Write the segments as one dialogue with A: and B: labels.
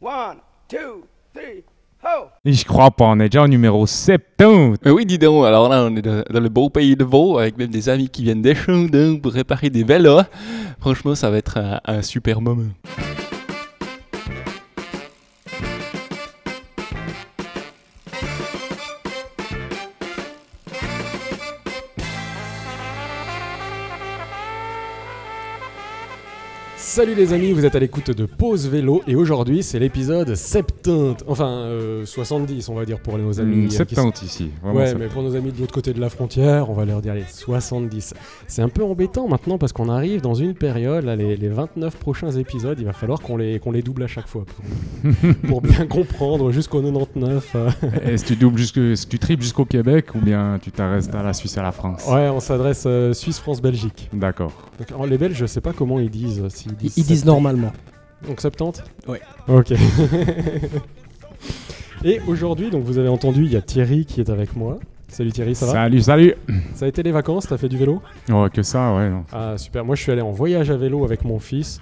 A: One, two, three, ho!
B: Et je crois pas, on est déjà au numéro 70.
C: Mais oui, dis donc, alors là, on est dans le beau pays de Vaud, avec même des amis qui viennent des Chandons pour réparer des vélos. Franchement, ça va être un, un super moment.
D: Salut les amis, vous êtes à l'écoute de Pause Vélo et aujourd'hui c'est l'épisode 70, enfin euh, 70 on va dire pour nos amis.
B: Hum,
D: euh, qui
B: 70 ici. Vraiment
D: Ouais,
B: 70.
D: mais pour nos amis de l'autre côté de la frontière, on va leur dire les 70. C'est un peu embêtant maintenant parce qu'on arrive dans une période, là, les, les 29 prochains épisodes, il va falloir qu'on les, qu'on les double à chaque fois pour, pour bien comprendre jusqu'au 99. euh.
B: Est-ce que tu doubles jusque, est-ce que tu triples jusqu'au Québec ou bien tu t'arrêtes à la Suisse et à la France?
D: Ouais, on s'adresse euh, Suisse, France, Belgique.
B: D'accord.
D: Les Belges, je sais pas comment ils disent. euh, s'ils
E: Ils,
D: disent
E: ils disent
D: 70.
E: normalement.
D: Donc 70
E: Ouais.
D: Ok. Et aujourd'hui, donc vous avez entendu, il y a Thierry qui est avec moi. Salut Thierry, ça va
B: salut, salut.
D: Ça a été les vacances, t'as fait du vélo?
B: Oh, que ça, ouais. non.
D: Ah super, moi je suis allé en voyage à vélo avec mon fils.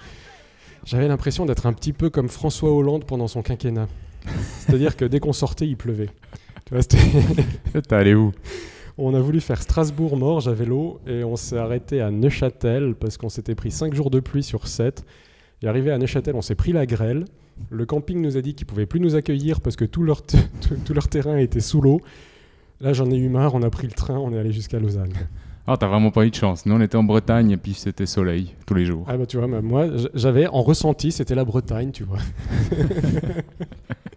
D: J'avais l'impression d'être un petit peu comme François Hollande pendant son quinquennat. C'est-à-dire que dès qu'on sortait, il pleuvait. Tu vois, c'était-
B: T'es allé où?
D: On a voulu faire Strasbourg-Morges à vélo et on s'est arrêté à Neuchâtel parce qu'on s'était pris 5 jours de pluie sur 7. Et arrivé à Neuchâtel, on s'est pris la grêle. Le camping nous a dit qu'ils pouvaient plus nous accueillir parce que tout leur, tout, tout leur terrain était sous l'eau. Là, j'en ai eu marre, on a pris le train, on est allé jusqu'à Lausanne.
B: Ah, t'as vraiment pas eu de chance. Nous, on était en Bretagne et puis c'était soleil tous les jours.
D: Ah bah tu vois, même moi, j'avais en ressenti, c'était la Bretagne, tu vois.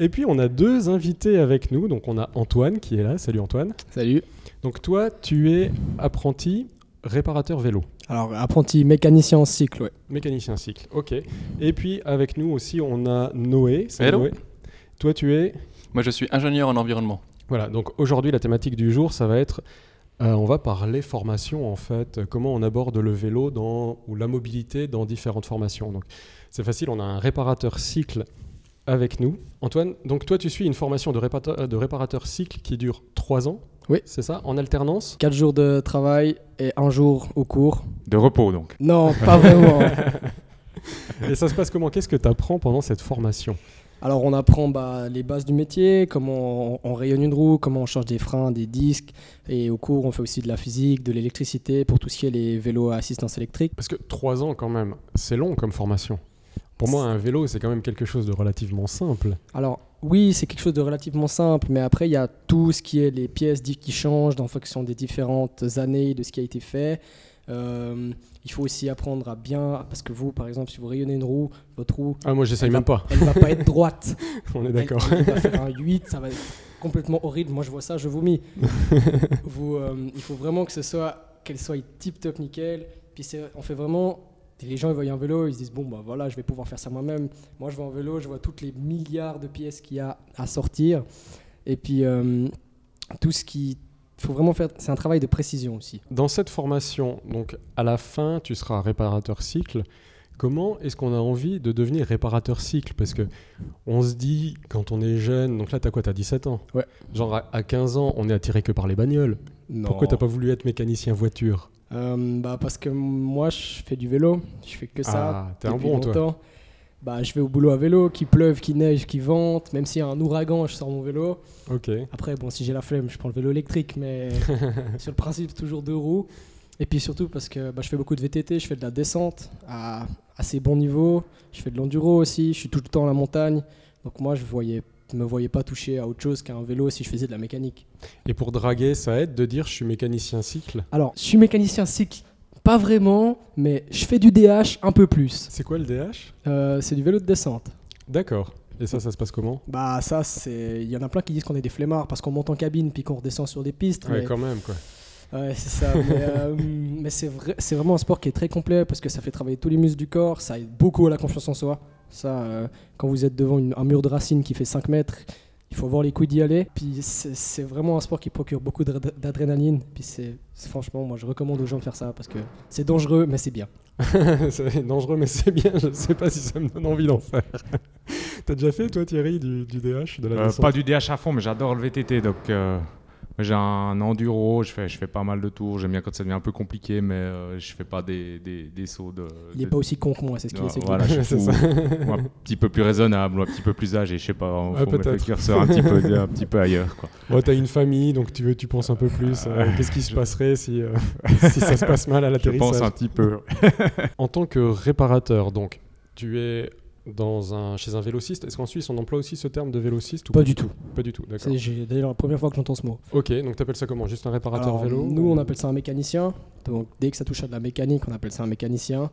D: Et puis on a deux invités avec nous. Donc on a Antoine qui est là. Salut Antoine.
E: Salut.
D: Donc toi, tu es apprenti réparateur vélo.
E: Alors, apprenti mécanicien en cycle, ouais.
D: Mécanicien cycle, ok. Et puis avec nous aussi, on a Noé. Salut
C: Hello.
D: Noé. Toi, tu es?
C: Moi, je suis ingénieur en environnement.
D: Voilà, donc aujourd'hui, la thématique du jour, ça va être. euh, on va parler formation en fait, comment on aborde le vélo dans, ou la mobilité dans différentes formations. Donc c'est facile, on a un réparateur cycle avec nous. Antoine, donc toi tu suis une formation de réparateur, de réparateur cycle qui dure 3 ans
E: Oui.
D: C'est ça En alternance?
E: 4 jours de travail et un jour au cours.
B: De repos, donc.
E: Non, pas vraiment.
D: Et ça se passe comment? Qu'est-ce que tu apprends pendant cette formation?
E: Alors, on apprend bah, les bases du métier, comment on, on rayonne une roue, comment on change des freins, des disques. Et au cours, on fait aussi de la physique, de l'électricité pour tout ce qui est les vélos à assistance électrique.
D: Parce que 3 ans quand même, c'est long comme formation. Pour moi, un vélo, c'est quand même quelque chose de relativement simple.
E: Alors, oui, c'est quelque chose de relativement simple, mais après, il y a tout ce qui est les pièces dites qui changent en fonction des différentes années de ce qui a été fait. Euh, il faut aussi apprendre à bien, parce que vous, par exemple, si vous rayonnez une roue, votre roue,
D: Ah, moi, j'essaye même pas.
E: elle va pas être droite.
D: On est d'accord.
E: Elle, va faire un 8, ça va être complètement horrible. Moi, je vois ça, je vomis. vous, euh, il faut vraiment que ce soit, qu'elle soit tip top nickel. Puis on fait vraiment. Les gens ils voient un vélo, ils se disent bon bah voilà, je vais pouvoir faire ça moi-même. Moi, je vois un vélo, je vois toutes les milliards de pièces qu'il y a à sortir. Et puis euh, tout ce qui, faut vraiment faire, c'est un travail de précision aussi.
D: Dans cette formation, donc à la fin, tu seras réparateur cycle. Comment est-ce qu'on a envie de devenir réparateur cycle? Parce que on se dit, quand on est jeune, donc là, t'as quoi? T'as 17 ans?
E: Ouais.
D: Genre à, à 15 ans, on est attiré que par les bagnoles. Pourquoi t'as pas voulu être mécanicien voiture?
E: Euh, bah parce que moi je fais du vélo, je fais que ça.
D: Ah, t'es un bon, toi.
E: longtemps. Bah je vais au boulot à vélo, qu'il pleuve, qu'il neige, qu'il vente, même s'il y a un ouragan, je sors mon vélo.
D: Ok.
E: Après bon si j'ai la flemme, je prends le vélo électrique, mais sur le principe toujours deux roues. Et puis surtout parce que bah, je fais beaucoup de VTT, je fais de la descente à assez bon niveau, je fais de l'enduro aussi, je suis tout le temps à la montagne. Donc moi je voyais me voyais pas toucher à autre chose qu'à un vélo si je faisais de la mécanique.
D: Et pour draguer, ça aide de dire je suis mécanicien cycle
E: Alors, je suis mécanicien cycle, pas vraiment, mais je fais du DH un peu plus.
D: C'est quoi le DH
E: Euh, c'est du vélo de descente.
D: D'accord. Et ça, ça se passe comment?
E: Bah ça, c'est, il y en a plein qui disent qu'on est des flemmards parce qu'on monte en cabine puis qu'on redescend sur des pistes.
D: Ouais,
E: mais...
D: quand même, quoi.
E: Ouais, c'est ça. mais euh, mais c'est, vrai, c'est vraiment un sport qui est très complet parce que ça fait travailler tous les muscles du corps, ça aide beaucoup à la confiance en soi. Ça, euh, quand vous êtes devant une- un mur de racines qui fait 5 mètres, il faut avoir les couilles d'y aller. Puis c'est, vraiment un sport qui procure beaucoup d'ad- d'adrénaline. Puis c'est, franchement, moi je recommande aux gens de faire ça parce que c'est dangereux, mais c'est bien.
D: c'est dangereux, mais c'est bien. Je sais pas si ça me donne envie d'en faire. T'as déjà fait, toi, Thierry, du, du DH, de la
B: Euh,
D: descente?
B: pas du DH à fond, mais j'adore le VTT, donc euh, J'ai un enduro, je fais, je fais pas mal de tours. J'aime bien quand ça devient un peu compliqué, mais euh, je fais pas des, des, des sauts de.
E: Il est
B: de-
E: pas aussi con que moi, c'est ce qui est.
B: voilà, je
D: C'est
B: suis
D: ça.
B: ou un petit peu plus raisonnable, ou un petit peu plus âgé, je sais pas, on
D: Ouais,
B: faut mettre le
D: peut-être.
B: curseur un petit peu, un petit peu ailleurs. Quoi.
D: Bon, t'as une famille, donc tu, veux, tu penses un peu plus. euh,
B: Ouais,
D: Qu'est-ce qui se passerait si, euh, si ça se passe mal à
B: Je pense
D: l'atterrissage?
B: un petit peu.
D: En tant que réparateur, donc, tu es dans un, chez un vélociste. Est-ce qu'en Suisse, on emploie aussi ce terme de vélociste ou
E: Pas du tout.
D: Pas du tout, d'accord.
E: C'est d'ailleurs la première fois que j'entends ce mot.
D: Ok, donc t'appelles ça comment? Juste un réparateur
E: Alors,
D: vélo
E: Nous,
D: ou-
E: on appelle ça un mécanicien. Donc, dès que ça touche à de la mécanique, on appelle ça un mécanicien.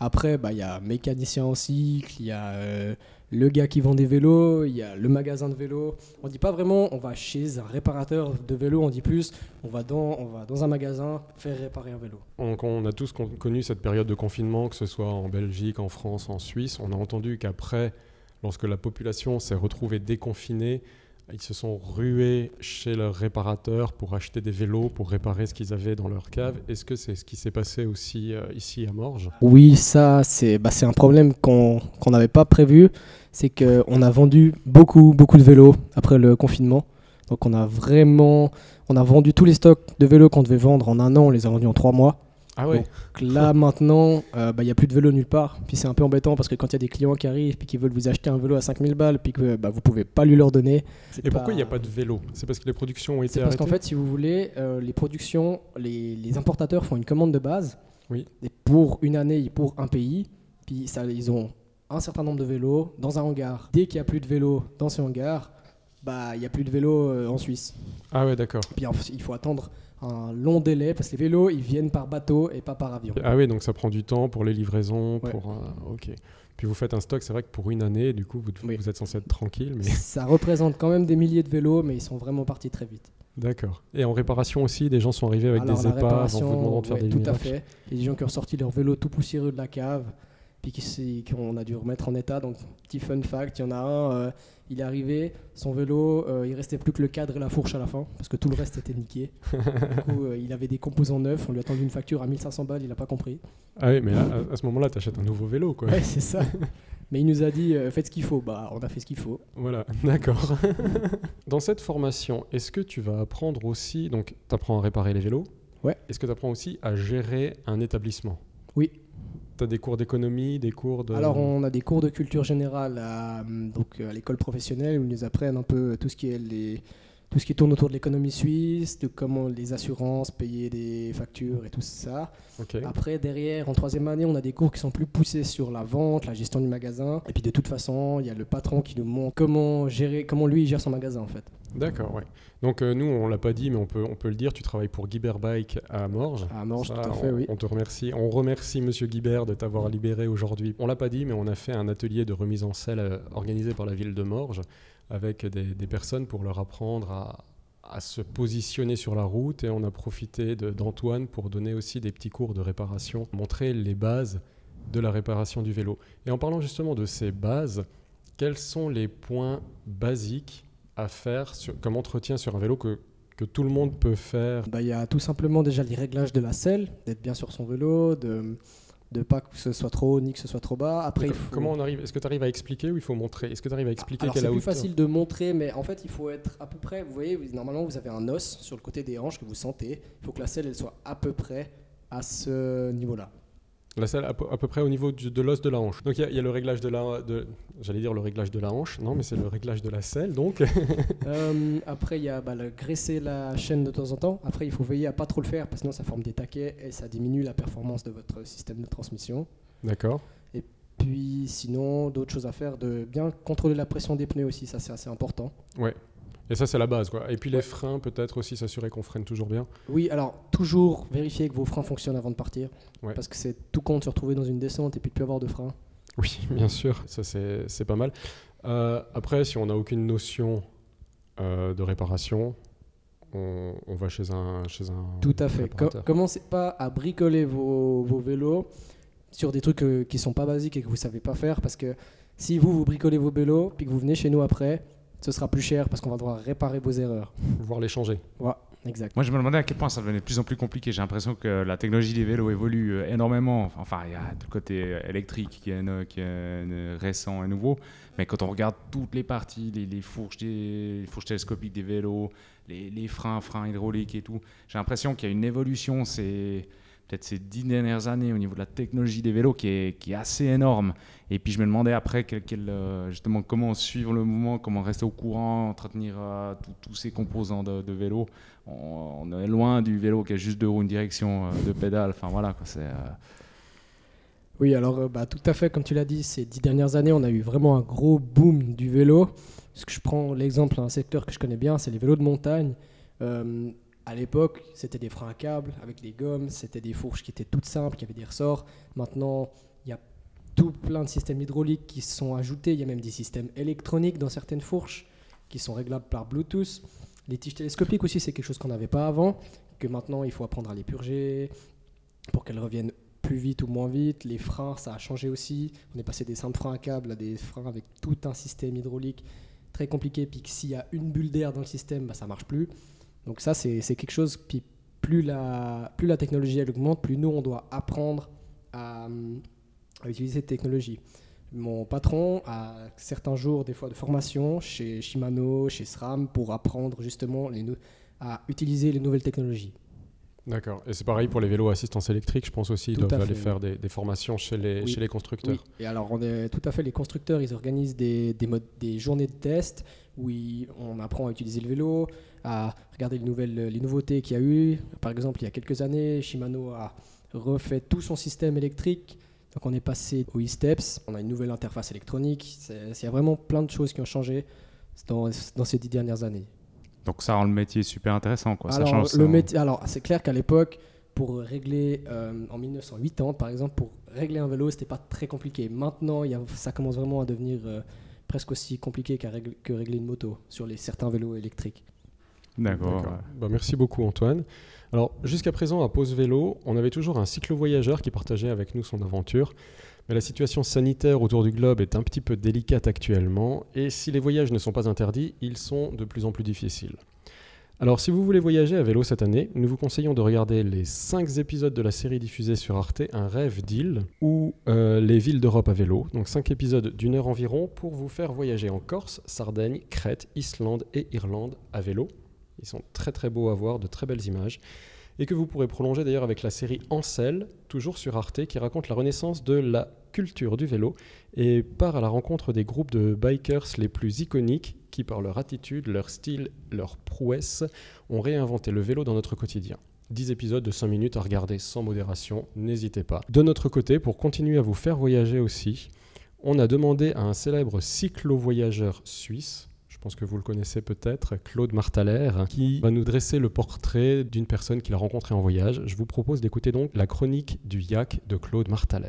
E: Après, bah, il y a mécanicien en cycle, il y a euh, le gars qui vend des vélos, il y a le magasin de vélos. On dit pas vraiment on va chez un réparateur de vélo, on dit plus on va dans, on va dans un magasin faire réparer un vélo.
D: Donc on a tous con- connu cette période de confinement, que ce soit en Belgique, en France, en Suisse. On a entendu qu'après, lorsque la population s'est retrouvée déconfinée, ils se sont rués chez leurs réparateurs pour acheter des vélos, pour réparer ce qu'ils avaient dans leur cave. Est-ce que c'est ce qui s'est passé aussi euh, ici à Morges?
E: Oui, ça, c'est bah, un problème qu'on qu'on n'avait pas prévu. C'est qu'on a vendu beaucoup, beaucoup de vélos après le confinement. Donc, on a vraiment. On a vendu tous les stocks de vélos qu'on devait vendre en un an, on les a vendus en trois mois.
D: Ah ouais
E: Donc là, maintenant, euh, bah, il n'y a plus de vélo nulle part. Puis c'est un peu embêtant parce que quand il y a des clients qui arrivent puis qui veulent vous acheter un vélo à 5000 balles puis que bah, vous pouvez pas lui leur donner.
D: Et pourquoi il n'y a pas de vélo? C'est parce que les productions ont été
E: C'est parce
D: arrêtées
E: qu'en fait, si vous voulez, euh, les productions, les, les importateurs font une commande de base.
D: Oui.
E: Et pour une année pour un pays. Puis ça, ils ont un certain nombre de vélos dans un hangar. Dès qu'il n'y a plus de vélos dans ce hangar, bah, il n'y a plus de vélos euh, en Suisse.
D: Ah ouais, d'accord.
E: Puis en- il faut attendre un long délai parce que les vélos, ils viennent par bateau et pas par avion.
D: Ah oui, donc ça prend du temps pour les livraisons,
E: Ouais.
D: pour... euh, ok. Puis vous faites un stock, c'est vrai que pour une année, du coup, vous,
E: Oui.
D: vous êtes censé être tranquille, mais...
E: Ça représente quand même des milliers de vélos, mais ils sont vraiment partis très vite.
D: D'accord. Et en réparation aussi, des gens sont arrivés avec
E: Alors,
D: des épaves en vous demandant de faire
E: ouais,
D: des
E: Tout à fait. Il y a des gens qui ont ressorti leur vélo tout poussiéreux de la cave, puis qu'on a dû remettre en état. Donc, petit fun fact, il y en a un, euh, il est arrivé, son vélo, euh, il restait plus que le cadre et la fourche à la fin, parce que tout le reste était niqué. du coup, euh, il avait des composants neufs, on lui a tendu une facture à 1500 balles, il n'a pas compris.
D: Ah oui, mais là, à, à ce moment-là, tu achètes un nouveau vélo, quoi.
E: Ouais, c'est ça. Mais il nous a dit, euh, faites ce qu'il faut. Bah, on a fait ce qu'il faut.
D: Voilà, d'accord. Dans cette formation, est-ce que tu vas apprendre aussi, donc tu apprends à réparer les vélos
E: Ouais.
D: Est-ce que tu apprends aussi à gérer un établissement?
E: Oui.
D: Tu as des cours d'économie, des cours de...
E: Alors, on a des cours de culture générale à, hum, donc, à l'école professionnelle où ils nous apprennent un peu tout ce qui est les, tout ce qui tourne autour de l'économie suisse, de comment les assurances, payer des factures et tout ça. Après, derrière, en troisième année, on a des cours qui sont plus poussés sur la vente, la gestion du magasin. Et puis, de toute façon, il y a le patron qui nous montre comment gérer, comment lui il gère son magasin en fait.
D: D'accord, ouais. Donc euh, nous, on l'a pas dit, mais on peut, on peut le dire, tu travailles pour Guibert Bike à Morges.
E: À Morges, tout à fait,
D: on,
E: oui.
D: on te remercie. On remercie Monsieur Guibert de t'avoir libéré aujourd'hui. On l'a pas dit, mais on a fait un atelier de remise en selle euh, organisé par la ville de Morges avec des, des personnes pour leur apprendre à, à se positionner sur la route et on a profité d'Antoine pour donner aussi des petits cours de réparation, montrer les bases de la réparation du vélo. Et en parlant justement de ces bases, quels sont les points basiques à faire sur- comme entretien sur un vélo que, que tout le monde peut faire
E: Bah, Il y a tout simplement déjà les réglages de la selle, d'être bien sur son vélo, de de pas que ce soit trop haut ni que ce soit trop bas. Après, faut...
D: Comment on arrive Est-ce que tu arrives à expliquer ou il faut montrer Est-ce que tu arrives à expliquer quelle
E: c'est plus facile de montrer, mais en fait il faut être à peu près. Vous voyez, normalement vous avez un os sur le côté des hanches que vous sentez. Il faut que la selle elle soit à peu près à ce niveau-là.
D: La selle à peu, à peu près au niveau du- de l'os de la hanche. Donc il y a- il y, a le réglage de la, j'allais dire le réglage de la hanche. Non, mais c'est le réglage de la selle. Donc
E: Euh, après il y a bah, le graisser la chaîne de temps en temps. Après il faut veiller à pas trop le faire parce que sinon ça forme des taquets et ça diminue la performance de votre système de transmission.
D: d'accord.
E: Puis sinon d'autres choses à faire, de bien contrôler la pression des pneus aussi, ça c'est assez important.
D: Et ça c'est la base quoi. Et puis les
E: Ouais.
D: freins peut-être aussi s'assurer qu'on freine toujours bien.
E: Oui, alors toujours vérifier que vos freins fonctionnent avant de partir.
D: Ouais.
E: Parce que c'est tout con de se retrouver dans une descente et puis de plus avoir de frein.
D: Oui, bien sûr. Ça c'est pas mal. Euh, après, si on n'a aucune notion euh, de réparation, on, on va chez un chez un
E: Tout à fait. Commencez pas à bricoler vos, vos vélos sur des trucs euh, qui sont pas basiques et que vous savez pas faire parce que si vous vous bricolez vos vélos puis que vous venez chez nous après, ce sera plus cher parce qu'on va devoir réparer vos erreurs.
D: Voir les changer.
E: Ouais. exact.
B: Moi, je me demandais à quel point ça devenait de plus en plus compliqué. J'ai l'impression que la technologie des vélos évolue euh, énormément. Enfin, il y a tout le côté euh, électrique qui est, no- qui est, euh, récent et nouveau. Mais quand on regarde toutes les parties, les, les fourches, des, les fourches télescopiques des vélos, les, les freins, freins hydrauliques et tout, j'ai l'impression qu'il y a une évolution. C'est peut-être ces dix dernières années au niveau de la technologie des vélos qui est, est assez énorme. Et puis je me demandais après quel- quel, euh, justement comment suivre le mouvement, comment rester au courant, entretenir euh, tous ces composants de, de vélo. On, est loin du vélo qui a juste deux roues, une direction, euh, deux pédales. Enfin voilà c'est. euh,
E: Oui, alors bah, tout à fait, comme tu l'as dit, ces dix dernières années, on a eu vraiment un gros boom du vélo. Parce que je prends l'exemple d'un secteur que je connais bien, c'est les vélos de montagne. À l'époque, c'était des freins à câble avec des gommes, c'était des fourches qui étaient toutes simples, qui avaient des ressorts. Maintenant, il y a tout plein de systèmes hydrauliques qui sont ajoutés. Il y a même des systèmes électroniques dans certaines fourches qui sont réglables par Bluetooth. Les tiges télescopiques aussi, c'est quelque chose qu'on n'avait pas avant, que maintenant il faut apprendre à les purger pour qu'elles reviennent plus vite ou moins vite. Les freins, ça a changé aussi. On est passé des simples freins à câble à des freins avec tout un système hydraulique très compliqué. Puis s'il y a une bulle d'air dans le système, bah, ça marche plus. Donc ça, c'est quelque chose. Puis plus la, plus la technologie elle augmente, plus nous, on doit apprendre à, à utiliser cette technologie. Mon patron a certains jours, des fois, de formation chez Shimano, chez SRAM, pour apprendre justement les à utiliser les nouvelles technologies.
D: D'accord. Et c'est pareil pour les vélos à assistance électrique, je pense aussi, ils
E: Tout
D: doivent aller faire des, des formations chez les,
E: Oui.
D: chez les constructeurs.
E: Oui, et alors on est tout à fait les constructeurs, ils organisent des, des, modes- des journées de test où ils- on apprend à utiliser le vélo, à regarder les, nouvelles, les nouveautés qu'il y a eu. Par exemple, il y a quelques années, Shimano a refait tout son système électrique. Donc on est passé au e-steps, on a une nouvelle interface électronique. Il y a vraiment plein de choses qui ont changé dans, dans ces dix dernières années.
B: Donc ça rend le métier super intéressant quoi. ça
E: Alors,
B: change
E: le
B: ça.
E: métier, alors c'est clair qu'à l'époque, pour régler, euh, en 1980 par exemple, pour régler un vélo, c'était pas très compliqué. Maintenant, il y a- ça commence vraiment à devenir euh, presque aussi compliqué régler- que régler une moto sur les, certains vélos électriques.
B: D'accord.
D: Bah, merci beaucoup Antoine. Alors jusqu'à présent à Pause Vélo, on avait toujours un cyclo-voyageur qui partageait avec nous son aventure. Mais la situation sanitaire autour du globe est un petit peu délicate actuellement et si les voyages ne sont pas interdits, ils sont de plus en plus difficiles. Alors si vous voulez voyager à vélo cette année, nous vous conseillons de regarder les 5 épisodes de la série diffusée sur Arte, Un rêve d'île, ou euh, les villes d'Europe à vélo. Donc 5 épisodes d'une heure environ pour vous faire voyager en Corse, Sardaigne, Crète, Islande et Irlande à vélo. Ils sont très très beaux à voir, de très belles images. Et que vous pourrez prolonger d'ailleurs avec la série Ancel, toujours sur Arte, qui raconte la renaissance de la culture du vélo et part à la rencontre des groupes de bikers les plus iconiques qui, par leur attitude, leur style, leur prouesse, ont réinventé le vélo dans notre quotidien. 10 épisodes de 5 minutes à regarder sans modération, n'hésitez pas. De notre côté, pour continuer à vous faire voyager aussi, on a demandé à un célèbre cyclo-voyageur suisse, je pense que vous le connaissez peut-être, Claude Martaler, qui va nous dresser le portrait d'une personne qu'il a rencontrée en voyage. Je vous propose d'écouter donc la chronique du yak de Claude Martaler.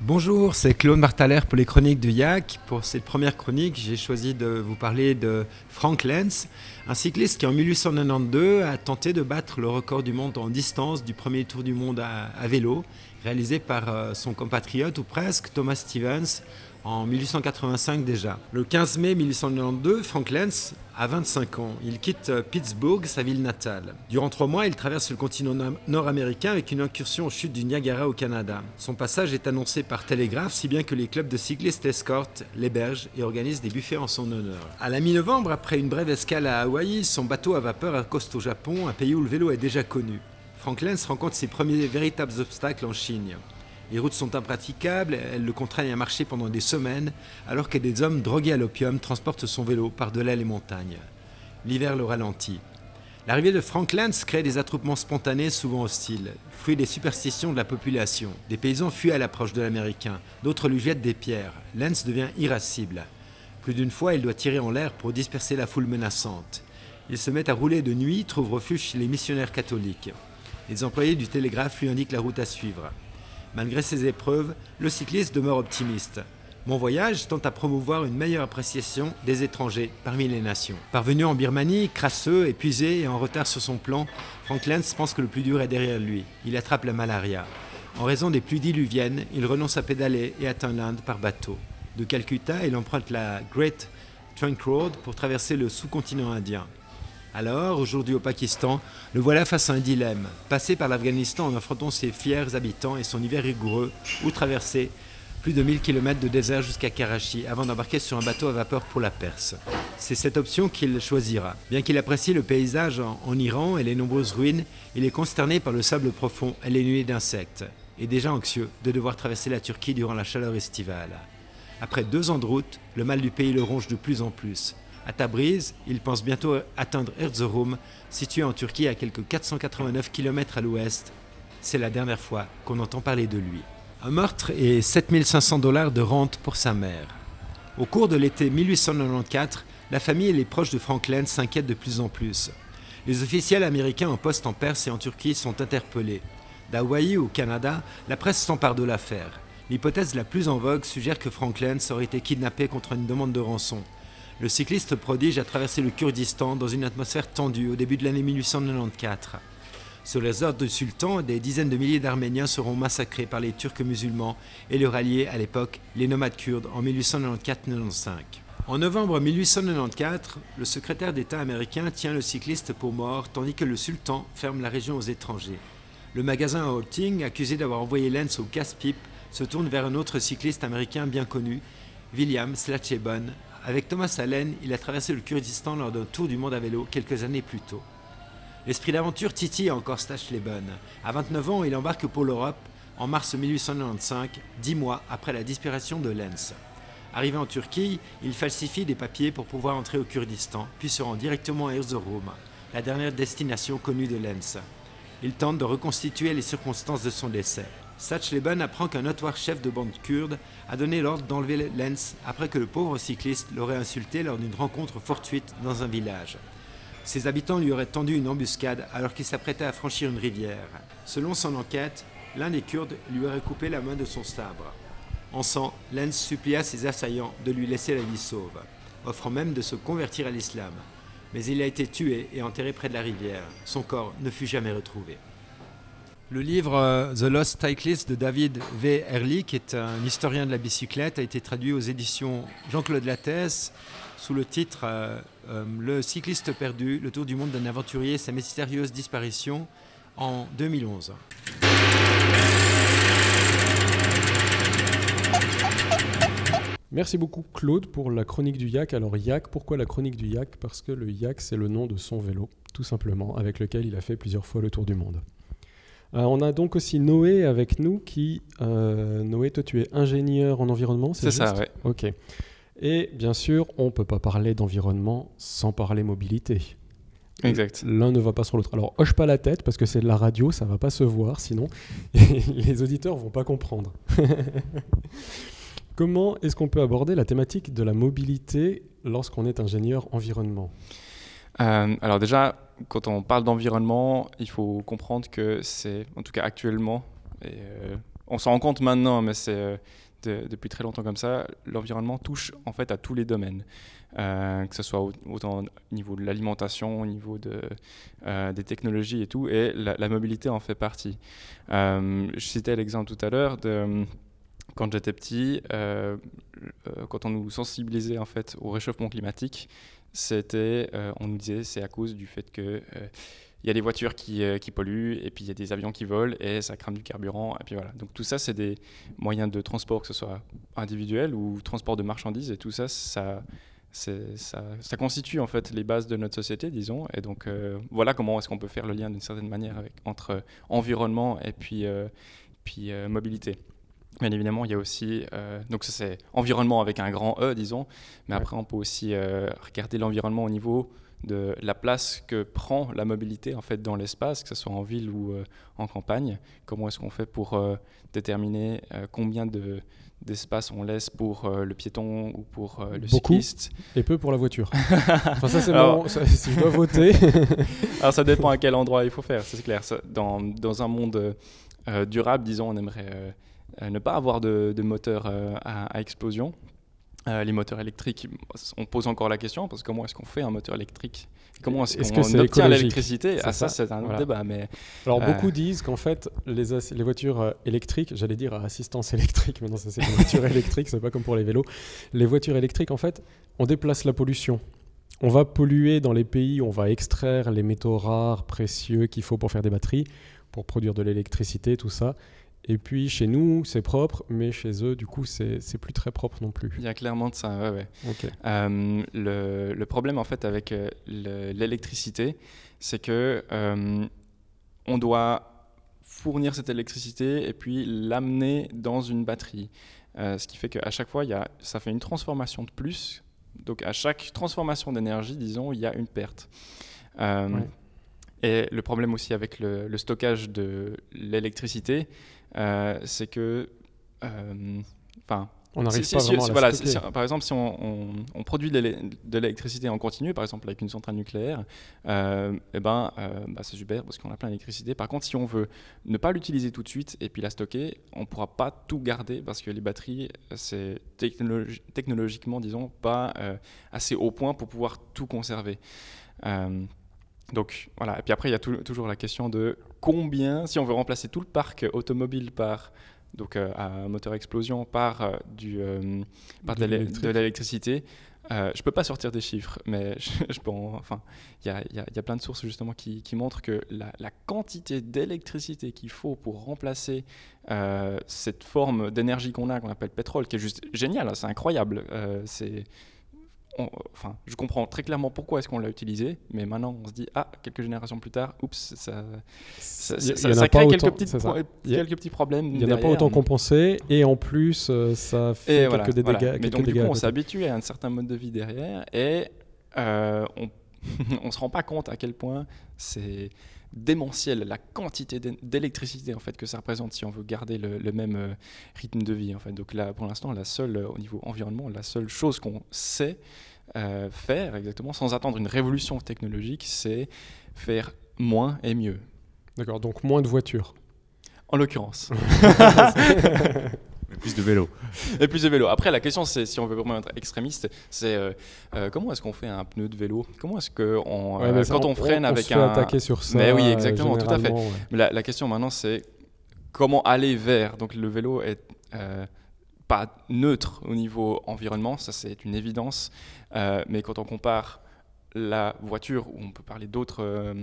F: Bonjour, c'est Claude Martaler pour les chroniques du Yak. Pour cette première chronique, j'ai choisi de vous parler de Frank Lenz, un cycliste qui en 1892 a tenté de battre le record du monde en distance du premier tour du monde à, à vélo, réalisé par euh, son compatriote ou presque Thomas Stevens en 1885 déjà. Le 15 mai 1892, Frank Lenz a 25 ans. Il quitte euh, Pittsburgh, sa ville natale. Durant trois mois, il traverse le continent no- nord-américain avec une incursion aux chutes du Niagara au Canada. Son passage est annoncé par télégraphe, si bien que les clubs de cyclistes escortent, l'hébergent et organisent des buffets en son honneur. À la mi-novembre, après une brève escale à Hawaï, son bateau à vapeur accoste au Japon, un pays où le vélo est déjà connu. Frank Lenz rencontre ses premiers véritables obstacles en Chine. Les routes sont impraticables, elles le contraignent à marcher pendant des semaines, alors que des hommes drogués à l'opium transportent son vélo par-delà les montagnes. L'hiver le ralentit. L'arrivée de Frank Lenz crée des attroupements spontanés souvent hostiles, fruit des superstitions de la population. Des paysans fuient à l'approche de l'Américain, d'autres lui jettent des pierres. Lenz devient irascible. Plus d'une fois, il doit tirer en l'air pour disperser la foule menaçante. Il se met à rouler de nuit, trouve refuge chez les missionnaires catholiques. Les employés du télégraphe lui indiquent la route à suivre. Malgré ces épreuves, le cycliste demeure optimiste. Mon voyage tente à promouvoir une meilleure appréciation des étrangers parmi les nations. Parvenu en Birmanie, crasseux, épuisé et en retard sur son plan, Frank Lenz pense que le plus dur est derrière lui. Il attrape la malaria. En raison des pluies diluviennes, il renonce à pédaler et atteint l'Inde par bateau. De Calcutta, il emprunte la Great Trunk Road pour traverser le sous-continent indien. Alors, aujourd'hui au Pakistan, le voilà face à un dilemme. Passer par l'Afghanistan en affrontant ses fiers habitants et son hiver rigoureux, ou traverser plus de 1000 km de désert jusqu'à Karachi avant d'embarquer sur un bateau à vapeur pour la Perse. C'est cette option qu'il choisira. Bien qu'il apprécie le paysage en, Iran et les nombreuses ruines, il est consterné par le sable profond et les nuées d'insectes, et déjà anxieux de devoir traverser la Turquie durant la chaleur estivale. Après deux ans de route, le mal du pays le ronge de plus en plus. À Tabriz, il pense bientôt atteindre Erzurum, situé en Turquie à quelques 489 km à l'ouest. C'est la dernière fois qu'on entend parler de lui. Un meurtre et 7500 dollars de rente pour sa mère. Au cours de l'été 1894, la famille et les proches de Franklin s'inquiètent de plus en plus. Les officiels américains en poste en Perse et en Turquie sont interpellés. D'Hawaï au Canada, la presse s'empare de l'affaire. L'hypothèse la plus en vogue suggère que Franklin aurait été kidnappé contre une demande de rançon. Le cycliste prodige a traversé le Kurdistan dans une atmosphère tendue au début de l'année 1894. Sur les ordres du sultan, des dizaines de milliers d'Arméniens seront massacrés par les Turcs musulmans et leurs alliés à l'époque, les nomades kurdes, en 1894-95. En novembre 1894, le secrétaire d'État américain tient le cycliste pour mort tandis que le sultan ferme la région aux étrangers. Le magasin à Holting, accusé d'avoir envoyé Lenz au casse-pipe, se tourne vers un autre cycliste américain bien connu, William Slatchebon, avec Thomas Allen, il a traversé le Kurdistan lors d'un tour du monde à vélo quelques années plus tôt. L'esprit d'aventure titille encore Stachleben. À 29 ans, il embarque pour l'Europe en mars 1895, dix mois après la disparition de Lenz. Arrivé en Turquie, il falsifie des papiers pour pouvoir entrer au Kurdistan, puis se rend directement à Erzurum, la dernière destination connue de Lenz. Il tente de reconstituer les circonstances de son décès. Satchleben apprend qu'un notoire chef de bande kurde a donné l'ordre d'enlever Lenz après que le pauvre cycliste l'aurait insulté lors d'une rencontre fortuite dans un village. Ses habitants lui auraient tendu une embuscade alors qu'il s'apprêtait à franchir une rivière. Selon son enquête, l'un des Kurdes lui aurait coupé la main de son sabre. En sang, Lenz supplia ses assaillants de lui laisser la vie sauve, offrant même de se convertir à l'islam. Mais il a été tué et enterré près de la rivière. Son corps ne fut jamais retrouvé. Le livre euh, The Lost Cyclist de David V. Ehrlich, qui est un historien de la bicyclette, a été traduit aux éditions Jean-Claude Lattès sous le titre euh, euh, Le cycliste perdu, le tour du monde d'un aventurier sa mystérieuse disparition en 2011.
D: Merci beaucoup Claude pour la chronique du yak. Alors yak, pourquoi la chronique du yak? Parce que le yak c'est le nom de son vélo, tout simplement, avec lequel il a fait plusieurs fois le tour du monde. Euh, on a donc aussi Noé avec nous qui... euh, Noé, toi tu es ingénieur en environnement, c'est
C: C'est ça, ouais.
D: Ok. Et bien sûr, on ne peut pas parler d'environnement sans parler mobilité.
C: Exact.
D: L'un ne va pas sur l'autre. Alors, hoche pas la tête parce que c'est de la radio, ça va pas se voir sinon les auditeurs vont pas comprendre. Comment est-ce qu'on peut aborder la thématique de la mobilité lorsqu'on est ingénieur environnement?
C: Euh, alors déjà, quand on parle d'environnement, il faut comprendre que c'est, en tout cas actuellement, euh, on s'en rend compte maintenant, mais c'est euh, de- depuis très longtemps comme ça, l'environnement touche en fait à tous les domaines, que ce soit au- autant au niveau de l'alimentation, au niveau de, des technologies et tout, et la, mobilité en fait partie. Je citais l'exemple tout à l'heure de quand j'étais petit, quand on nous sensibilisait en fait au réchauffement climatique, c'était, euh, on nous disait, c'est à cause du fait que euh, il y a des voitures qui, euh, qui polluent et puis il y a des avions qui volent et ça crame du carburant et puis voilà. Donc tout ça, c'est des moyens de transport, que ce soit individuel ou transport de marchandises et tout ça, ça, ça, constitue en fait les bases de notre société, disons. Et donc euh, voilà comment est-ce qu'on peut faire le lien d'une certaine manière avec, entre environnement et puis, euh, puis euh, mobilité. Bien évidemment, il y a aussi, euh, donc ça c'est environnement avec un grand E, disons, mais
D: Ouais.
C: après on peut aussi euh, regarder l'environnement au niveau de la place que prend la mobilité en fait dans l'espace, que ce soit en ville ou euh, en campagne. Comment est-ce qu'on fait pour déterminer combien de d'espace on laisse pour euh, le piéton ou pour euh, le
D: Beaucoup.
C: cycliste?
D: Et peu pour la voiture. enfin, ça, c'est
C: Alors-
D: ça, si je dois voter.
C: Alors ça dépend à quel endroit il faut faire, c'est clair. Ça, Dans, dans un monde euh, durable, disons, on aimerait ne pas avoir de, de moteur euh, à, à explosion. Euh, les moteurs électriques, on pose encore la question parce que comment est-ce qu'on fait un moteur électrique? Comment est-ce
D: Est-ce
C: qu'on
D: c'est
C: obtient l'électricité? Ah ça,
D: ça
C: c'est un autre
D: Voilà.
C: débat, mais
D: Alors
C: Euh.
D: beaucoup disent qu'en fait les, voitures euh, électriques, j'allais dire à assistance électrique, mais non ça c'est des voitures électriques, c'est pas comme pour les vélos. Les voitures électriques en fait, on déplace la pollution. On va polluer dans les pays où on va extraire les métaux rares, précieux qu'il faut pour faire des batteries, pour produire de l'électricité, tout ça. Et puis chez nous c'est propre, mais chez eux du coup c'est plus très propre non plus.
C: il y a clairement de ça. ouais, ouais. Euh, le, le problème en fait avec euh, le- l'électricité, c'est que euh, on doit fournir cette électricité et puis l'amener dans une batterie. Euh, ce qui fait qu'à chaque fois, il y a, ça fait une transformation de plus. Donc à chaque transformation d'énergie, disons, il y a une perte.
D: Ouais.
C: Et le problème aussi avec le, le stockage de l'électricité, c'est que, euh, enfin,
D: On n'arrive
C: si-
D: pas
C: si-
D: vraiment
C: si-
D: à la
C: voilà, par exemple, si on, on- on produit de l'é- de l'électricité en continu, par exemple avec une centrale nucléaire, euh, eh ben, euh, bah, c'est super parce qu'on a plein d'électricité. Par contre, si on veut ne pas l'utiliser tout de suite et puis la stocker, on ne pourra pas tout garder parce que les batteries, c'est technologi- technologiquement, disons, pas euh, assez au point pour pouvoir tout conserver. Donc voilà, et puis après il y a tou- toujours la question de combien, si on veut remplacer tout le parc automobile par donc euh, à moteur explosion par euh, du euh, par
D: De
C: l'électricité. Euh, je peux pas sortir des chiffres, mais je, en- enfin, il y y y a plein de sources justement qui, qui montrent que la, la quantité d'électricité qu'il faut pour remplacer cette forme d'énergie qu'on a, qu'on appelle pétrole, qui est juste génial, hein, c'est incroyable. C'est, on- enfin, je comprends très clairement pourquoi est-ce qu'on l'a utilisé, mais maintenant on se dit ah quelques générations plus tard, oups, ça, crée
D: autant,
C: quelques, petites pro- quelques petits problèmes.
D: Il n'y en a pas autant compensé et en plus euh, ça fait
C: Et
D: quelques
C: voilà,
D: dégâts.
C: voilà. Mais donc, du coup, on s'habitue à un certain mode de vie derrière et euh, on ne se rend pas compte à quel point c'est démentiel la quantité d'é- d'électricité en fait que ça représente si on veut garder le, le même euh, rythme de vie en fait. Donc là, pour l'instant, la seule euh, au niveau environnement, la seule chose qu'on sait euh, faire exactement sans attendre une révolution technologique, c'est faire moins et mieux.
D: D'accord, donc moins de voitures.
C: En l'occurrence.
B: Plus de vélo.
C: Et plus de vélo. Après, la question, c'est si on veut vraiment être extrémiste, c'est euh, euh, comment est-ce qu'on fait un pneu de vélo? Comment est-ce que on,
D: Ouais,
C: euh, quand on, freine
D: on
C: avec
D: se fait
C: un
D: attaquer sur ça.
C: Mais oui, exactement, tout à fait.
D: ouais.
C: Mais la, la question maintenant, c'est comment aller vers? Donc le vélo est euh, pas neutre au niveau environnement, ça c'est une évidence. Euh, mais quand on compare la voiture, ou on peut parler d'autres euh,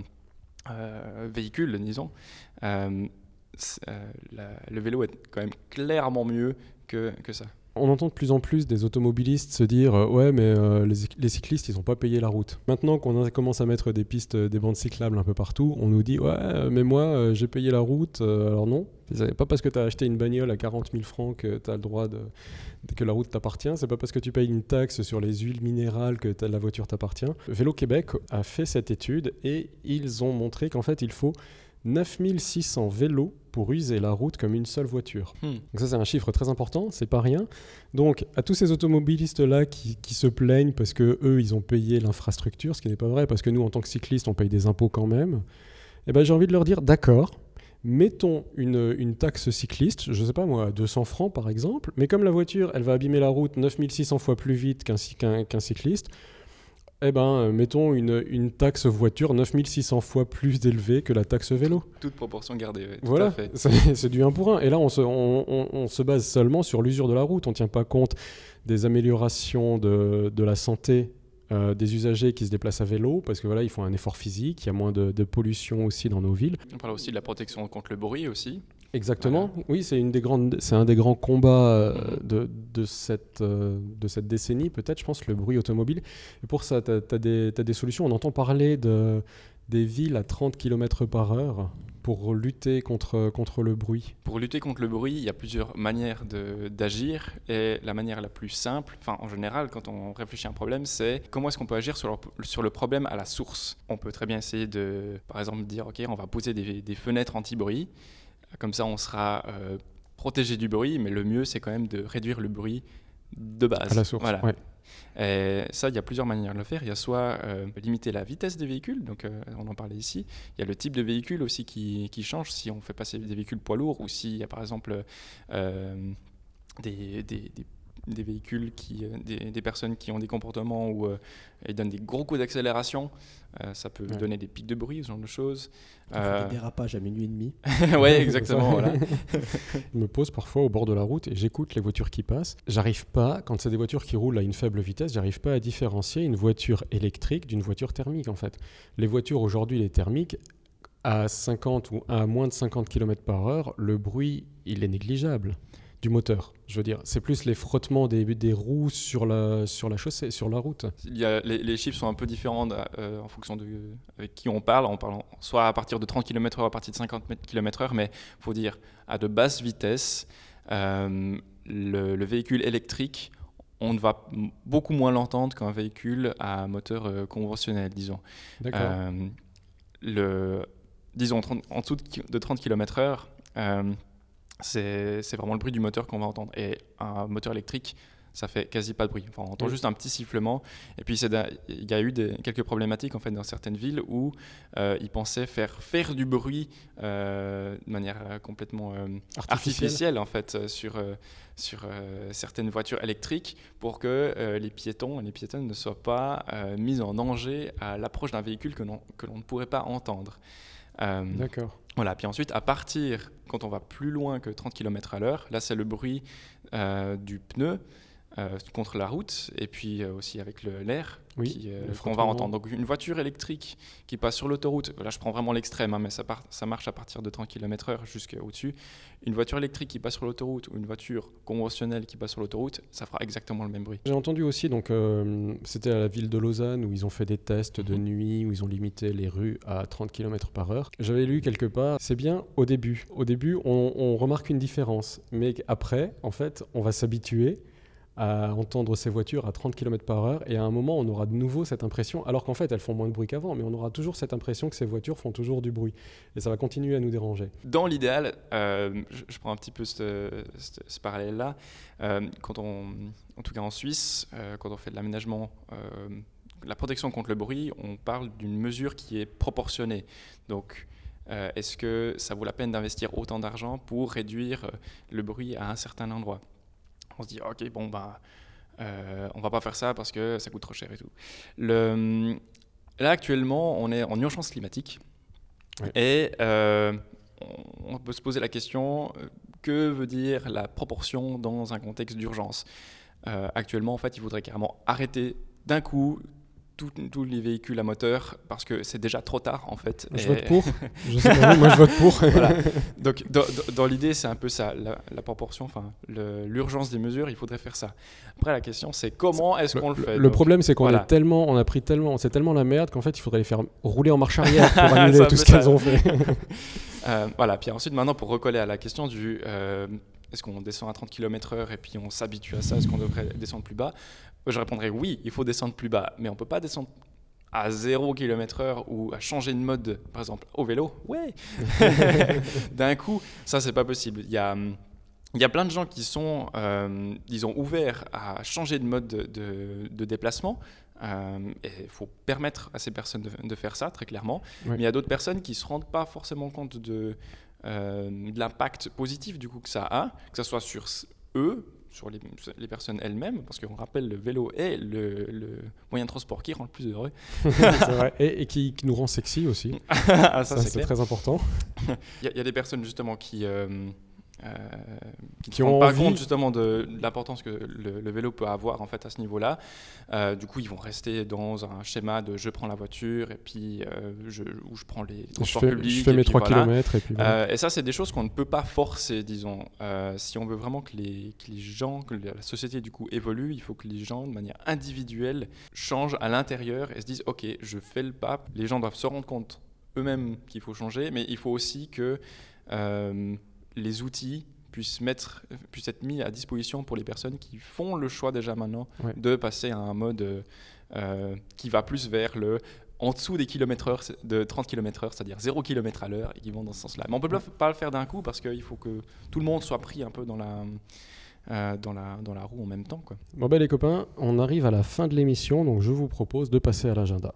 C: euh, véhicules, disons, la- le vélo est quand même clairement mieux que, que ça.
D: On entend de plus en plus des automobilistes se dire euh, ouais mais euh, les, cyclistes ils ont pas payé la route. Maintenant qu'on commence à mettre des pistes, euh, des bandes cyclables un peu partout, on nous dit ouais euh, mais moi euh, j'ai payé la route. Euh, alors non, c'est pas parce que tu as acheté une bagnole à 40 000 francs que tu as le droit de que la route t'appartient. C'est pas parce que tu payes une taxe sur les huiles minérales que la voiture t'appartient. Vélo Québec a fait cette étude et ils ont montré qu'en fait il faut 9600 vélos pour user la route comme une seule voiture.
C: Hmm.
D: Donc ça c'est un chiffre très important, c'est pas rien. Donc à tous ces automobilistes là qui, qui se plaignent parce que eux ils ont payé l'infrastructure, ce qui n'est pas vrai parce que nous en tant que cyclistes on paye des impôts quand même. Eh ben j'ai envie de leur dire d'accord. Mettons une, une taxe cycliste, je sais pas moi, 200 francs par exemple, mais comme la voiture, elle va abîmer la route 9600 fois plus vite qu'un cycliste, eh ben, euh, mettons une, une taxe voiture 9600 fois plus élevée que la taxe vélo.
C: Toute proportion gardée, ouais, tout à
D: Voilà,
C: fait.
D: c'est c'est du 1 pour 1. Et là, on se, on, on- on se base seulement sur l'usure de la route. On ne tient pas compte des améliorations de, de la santé euh, des usagers qui se déplacent à vélo, parce que voilà, ils font un effort physique, il y a moins de, de pollution aussi dans nos villes.
C: On parle aussi de la protection contre le bruit aussi.
D: Exactement. Oui, c'est une des grandes, c'est un des grands combats euh,
C: Mhm.
D: de, de cette euh, de cette décennie, peut-être. Je pense le bruit automobile. Et pour ça, tu as, des t'as des solutions. On entend parler de des villes à 30 km par heure pour lutter contre contre le bruit.
C: Pour lutter contre le bruit, il y a plusieurs manières de- d'agir et la manière la plus simple, enfin en général quand on réfléchit à un problème, c'est comment est-ce qu'on peut agir sur le, sur le problème à la source. On peut très bien essayer de, par exemple, dire ok, on va poser des, des fenêtres anti-bruit, comme ça on sera euh, protégé du bruit, mais le mieux c'est quand même de réduire le bruit de base.
D: À la source.
C: Voilà.
D: ouais.
C: Et ça, il y a plusieurs manières de le faire. Il y a soit euh, limiter la vitesse des véhicules, donc euh, on en parlait ici. Il y a le type de véhicule aussi qui, qui change si on fait passer des véhicules poids lourds ou s'il y a par exemple euh, des, des- des- des véhicules, qui, euh, des, des personnes qui ont des comportements où euh, ils donnent des gros coups d'accélération. Euh, ça peut
D: Ouais.
C: donner des pics de bruit, ce genre de choses. Euh,
E: des dérapages à minuit et demi.
C: ouais, exactement. voilà.
D: Je me pose parfois au bord de la route et j'écoute les voitures qui passent. J'arrive pas, quand c'est des voitures qui roulent à une faible vitesse, j'arrive pas à différencier une voiture électrique d'une voiture thermique en fait. Les voitures aujourd'hui, les thermiques, à 50 ou à moins de 50 km par heure, le bruit, il est négligeable du moteur. Je veux dire, c'est plus les frottements des, des roues sur la, sur la chaussée, sur la route.
C: Il y a- les, les chiffres sont un peu différents euh, en fonction de avec qui on parle. On parle soit à partir de 30 km/h, à partir de 50 km/h, mais il faut dire à de basses vitesses, euh, le, le véhicule électrique, on va beaucoup moins l'entendre qu'un véhicule à moteur euh, conventionnel, disons.
D: D'accord.
C: Le, disons 30 en dessous de, ki- de 30 km/h, c'est vraiment le bruit du moteur qu'on va entendre. Et un moteur électrique, ça fait quasi pas de bruit. Enfin, on entend
D: Oui.
C: juste un petit sifflement. Et puis il y a eu des- quelques problématiques en fait dans certaines villes où euh, ils pensaient faire faire du bruit euh, de manière euh, complètement euh, artificielle en fait sur sur certaines voitures électriques pour que les piétons et les piétonnes ne soient pas mis en danger à l'approche d'un véhicule que l'on que l'on ne pourrait pas entendre. Euh,
D: D'accord.
C: voilà, puis ensuite, à partir, quand on va plus loin que 30 km à l'heure, là, c'est le bruit euh, du pneu euh, contre la route, et puis euh, aussi avec l'air
D: Oui,
C: euh, qu'on va entendre. Donc, une voiture électrique qui passe sur l'autoroute, là, je prends vraiment l'extrême, hein, mais ça, part- ça marche à partir de 30 km/h jusqu'au-dessus. Une voiture électrique qui passe sur l'autoroute ou une voiture conventionnelle qui passe sur l'autoroute, ça fera exactement le même bruit.
D: J'ai entendu aussi, donc euh, c'était à la ville de Lausanne où ils ont fait des tests de
C: Mhm.
D: nuit, où ils ont limité les rues à 30 km par heure. J'avais lu quelque part, c'est bien au début. Au début, on, on remarque une différence, mais après, en fait, on va s'habituer à entendre ces voitures à 30 km par heure et à un moment, on aura de nouveau cette impression, alors qu'en fait, elles font moins de bruit qu'avant, mais on aura toujours cette impression que ces voitures font toujours du bruit. Et ça va continuer à nous déranger.
C: Dans l'idéal, euh, je, prends un petit peu ce, ce parallèle-là. euh, quand on, en tout cas en Suisse, euh, quand on fait de l'aménagement, la protection contre le bruit, on parle d'une mesure qui est proportionnée. Donc, est-ce que ça vaut la peine d'investir autant d'argent pour réduire le bruit à un certain endroit? On se dit, ok, bon, bah, euh, on va pas faire ça parce que ça coûte trop cher et tout. Le, là, actuellement, on est en urgence climatique. Et euh, on- peut se poser la question, euh, que veut dire la proportion dans un contexte d'urgence? Euh, Actuellement, en fait, il faudrait carrément arrêter d'un coup tous les véhicules à moteur parce que c'est déjà trop tard, en fait.
D: Je
C: Et-
D: vote pour. je sais pas moi je vote pour.
C: voilà. Donc, dans, l'idée, c'est un peu ça, la, la proportion, enfin, l'urgence des mesures, il faudrait faire ça. Après, la question, c'est comment est-ce qu'on le, fait?
D: Le
C: Donc,
D: problème, c'est qu'on
C: voilà.
D: tellement, on a pris tellement, c'est tellement la merde qu'en fait, il faudrait les faire rouler en marche arrière pour annuler tout ce qu'elles
C: ça.
D: ont fait.
C: Euh, voilà, puis ensuite, maintenant, pour recoller à la question du euh, est-ce qu'on descend à 30 km/h et puis on s'habitue à ça, est-ce qu'on devrait descendre plus bas? Je répondrais oui, il faut descendre plus bas, mais on peut pas descendre à 0 km/h ou à changer de mode, par exemple, au vélo? Ouais D'un coup, ça, c'est pas possible. Il y a. il y a plein de gens qui sont, euh, disons, ouverts à changer de mode de, de- de déplacement. Euh, et il faut permettre à ces personnes de, de faire ça, très clairement.
D: Oui.
C: Mais il y a d'autres personnes qui ne se rendent pas forcément compte de, euh, de l'impact positif du coup que ça a, que ce soit sur eux, sur les, les personnes elles-mêmes, parce qu'on rappelle, le vélo est le, le moyen de transport qui rend le plus heureux.
D: c'est vrai. Et, et qui, qui nous rend sexy aussi.
C: Ah, ça,
D: Ça,
C: c'est
D: très important.
C: Il y, a- il y a des personnes justement qui, euh, euh, qui ne
D: Qui ont
C: pas compte justement de, de l'importance que le, le vélo peut avoir en fait à ce niveau-là. Euh, du coup, ils vont rester dans un schéma de je prends la voiture et puis euh, je, ou je prends les
D: Je
C: transports
D: fais,
C: publics.
D: je fais mes
C: puis
D: 3
C: voilà.
D: km et puis voilà.
C: Euh, et ça, c'est des choses qu'on ne peut pas forcer, disons. Si on veut vraiment que les, que les gens, que la société du coup évolue, il faut que les gens, de manière individuelle, changent à l'intérieur et se disent Ok, je fais le pas. Les gens doivent se rendre compte eux-mêmes qu'il faut changer, mais il faut aussi que euh, les outils puissent, mettre, puissent être mis à disposition pour les personnes qui font le choix déjà maintenant
D: Ouais.
C: de passer à un mode euh, qui va plus vers le en dessous des kilomètres heure, de 30 km/h, c'est-à-dire 0 km à l'heure, et qui vont dans ce sens-là. Mais on peut pas- pas le faire d'un coup parce qu'il faut que tout le monde soit pris un peu dans la, euh, dans la, dans la roue en même temps. Quoi.
D: Bon ben les copains, on arrive à la fin de l'émission, donc je vous propose de passer à l'agenda.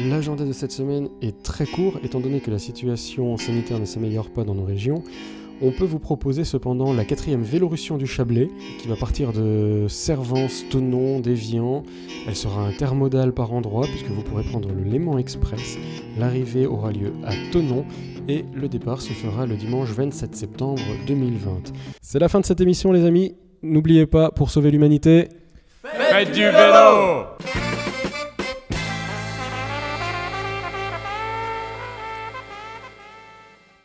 D: L'agenda de cette semaine est très court étant donné que la situation sanitaire ne s'améliore pas dans nos régions. On peut vous proposer cependant la quatrième Vélorussion du Chablais qui va partir de Servance, Tonon, d'Evian. Elle sera intermodale par endroit puisque vous pourrez prendre le Léman Express. L'arrivée aura lieu à Tonon et le départ se fera le dimanche 27 septembre 2020. C'est la fin de cette émission les amis. N'oubliez pas, pour sauver l'humanité,
B: Faites du vélo